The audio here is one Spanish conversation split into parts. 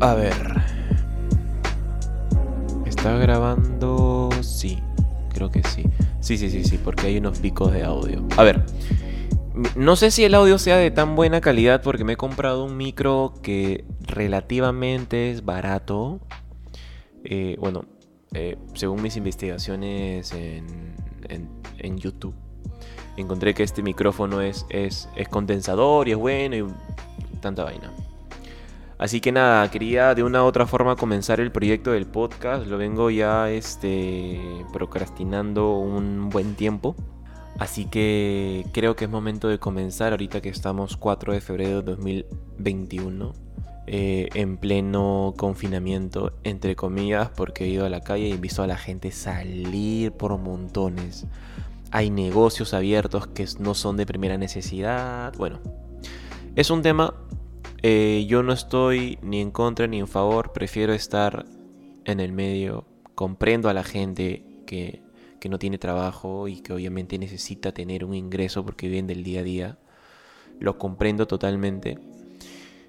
A ver. ¿Está grabando? Sí, creo que sí. Sí, sí, sí, sí, porque hay unos picos de audio. A ver. No sé si el audio sea de tan buena calidad porque me he comprado un micro que relativamente es barato. Eh, bueno, eh, según mis investigaciones en, en, YouTube, encontré que este micrófono es, es, es condensador y es bueno y tanta vaina. Así que nada, quería de una u otra forma comenzar el proyecto del podcast. Lo vengo ya este, procrastinando un buen tiempo. Así que creo que es momento de comenzar ahorita que estamos 4 de febrero de 2021. Eh, en pleno confinamiento, entre comillas, porque he ido a la calle y he visto a la gente salir por montones. Hay negocios abiertos que no son de primera necesidad. Bueno, es un tema eh, yo no estoy ni en contra ni en favor, prefiero estar en el medio. Comprendo a la gente que, no tiene trabajo y que obviamente necesita tener un ingreso porque viven del día a día. Lo comprendo totalmente.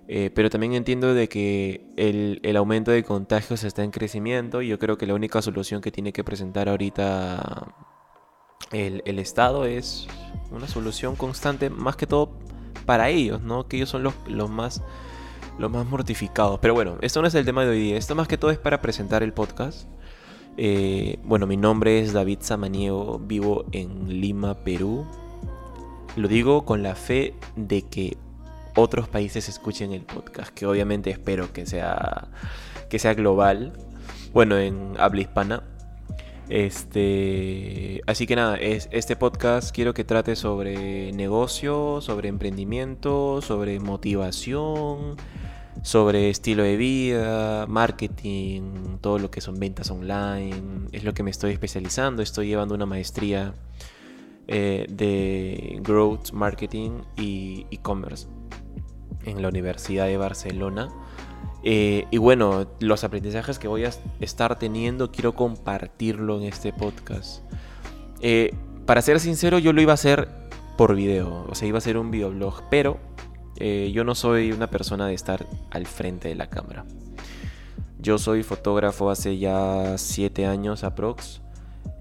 Eh, pero también entiendo de que el, aumento de contagios está en crecimiento y yo creo que la única solución que tiene que presentar ahorita el, el Estado es una solución constante, más que todo para ellos, ¿no? Que ellos son los, los más los más mortificados. Pero bueno, esto no es el tema de hoy día. Esto más que todo es para presentar el podcast. Eh, bueno, mi nombre es David Samaniego, vivo en Lima, Perú. Lo digo con la fe de que otros países escuchen el podcast, que obviamente espero que sea, que sea global. Bueno, en habla hispana. Este, así que nada, es, este podcast quiero que trate sobre negocio, sobre emprendimiento, sobre motivación, sobre estilo de vida, marketing, todo lo que son ventas online. Es lo que me estoy especializando. Estoy llevando una maestría eh, de Growth Marketing y e-commerce en la Universidad de Barcelona. Eh, y bueno, los aprendizajes que voy a estar teniendo quiero compartirlo en este podcast. Eh, para ser sincero, yo lo iba a hacer por video, o sea, iba a ser un videoblog, pero eh, yo no soy una persona de estar al frente de la cámara. Yo soy fotógrafo hace ya 7 años aprox.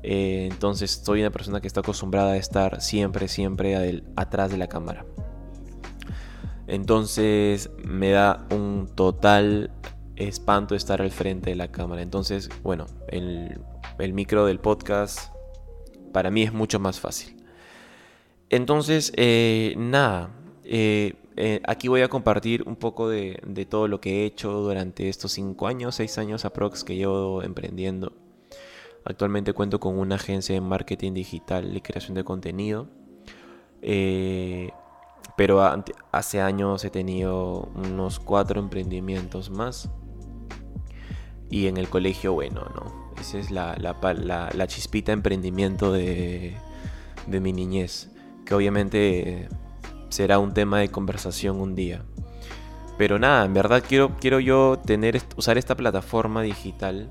entonces soy una persona que está acostumbrada a estar siempre, siempre atrás de la cámara. Entonces me da un total espanto estar al frente de la cámara. Entonces, bueno, el, micro del podcast para mí es mucho más fácil. Entonces, eh, nada, eh, eh, aquí voy a compartir un poco de, de, todo lo que he hecho durante estos 5 años, 6 años aprox que llevo emprendiendo. Actualmente cuento con una agencia de marketing digital y creación de contenido. Eh, pero hace años he tenido unos cuatro emprendimientos más. Y en el colegio, bueno, ¿no? Esa es la, chispita emprendimiento de, mi niñez. Que obviamente será un tema de conversación un día. Pero nada, en verdad quiero, yo usar esta plataforma digital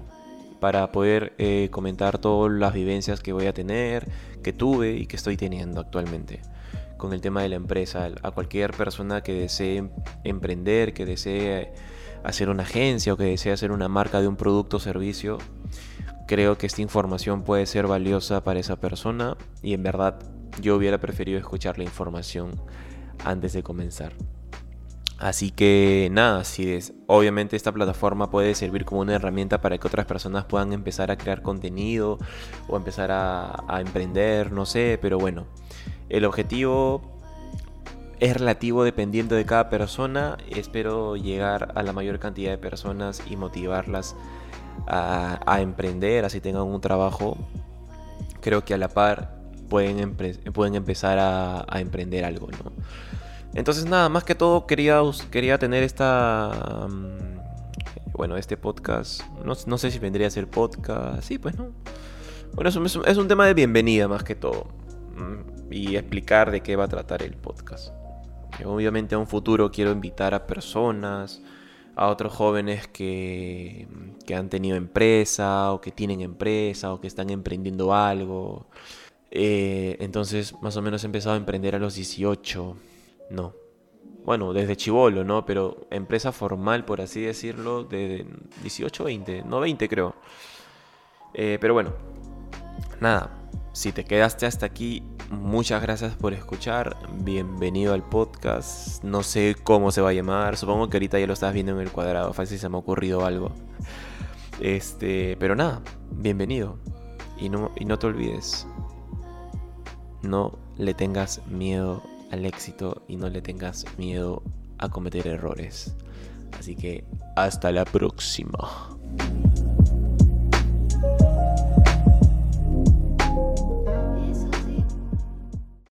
para poder eh, comentar todas las vivencias que voy a tener, que tuve y que estoy teniendo actualmente con el tema de la empresa. A cualquier persona que desee emprender, que desee hacer una agencia o que desee hacer una marca de un producto o servicio, creo que esta información puede ser valiosa para esa persona y en verdad yo hubiera preferido escuchar la información antes de comenzar. Así que nada, si es, obviamente esta plataforma puede servir como una herramienta para que otras personas puedan empezar a crear contenido o empezar a, a emprender, no sé, pero bueno, el objetivo es relativo dependiendo de cada persona. Espero llegar a la mayor cantidad de personas y motivarlas a, emprender, así tengan un trabajo. Creo que a la par pueden, pueden empezar a, emprender algo, ¿no? Entonces nada, más que todo quería, quería tener esta... Mm, bueno, este podcast. No, sé si vendría a ser podcast. Sí, pues no. Bueno, es es un tema de bienvenida más que todo y explicar de qué va a tratar el podcast. Obviamente a un futuro quiero invitar a personas, a otros jóvenes que, que han tenido empresa o que tienen empresa o que están emprendiendo algo. Eh, entonces más o menos he empezado a emprender a los 18. No, bueno, desde chivolo, ¿no? Pero empresa formal, por así decirlo, de 18, 20, no 20 creo. Eh, pero bueno, nada, si te quedaste hasta aquí, muchas gracias por escuchar. Bienvenido al podcast. No sé cómo se va a llamar. Supongo que ahorita ya lo estás viendo en el cuadrado. Fácil se me ha ocurrido algo. Este, pero nada, bienvenido. Y no, y no te olvides. No le tengas miedo al éxito y no le tengas miedo a cometer errores. Así que hasta la próxima.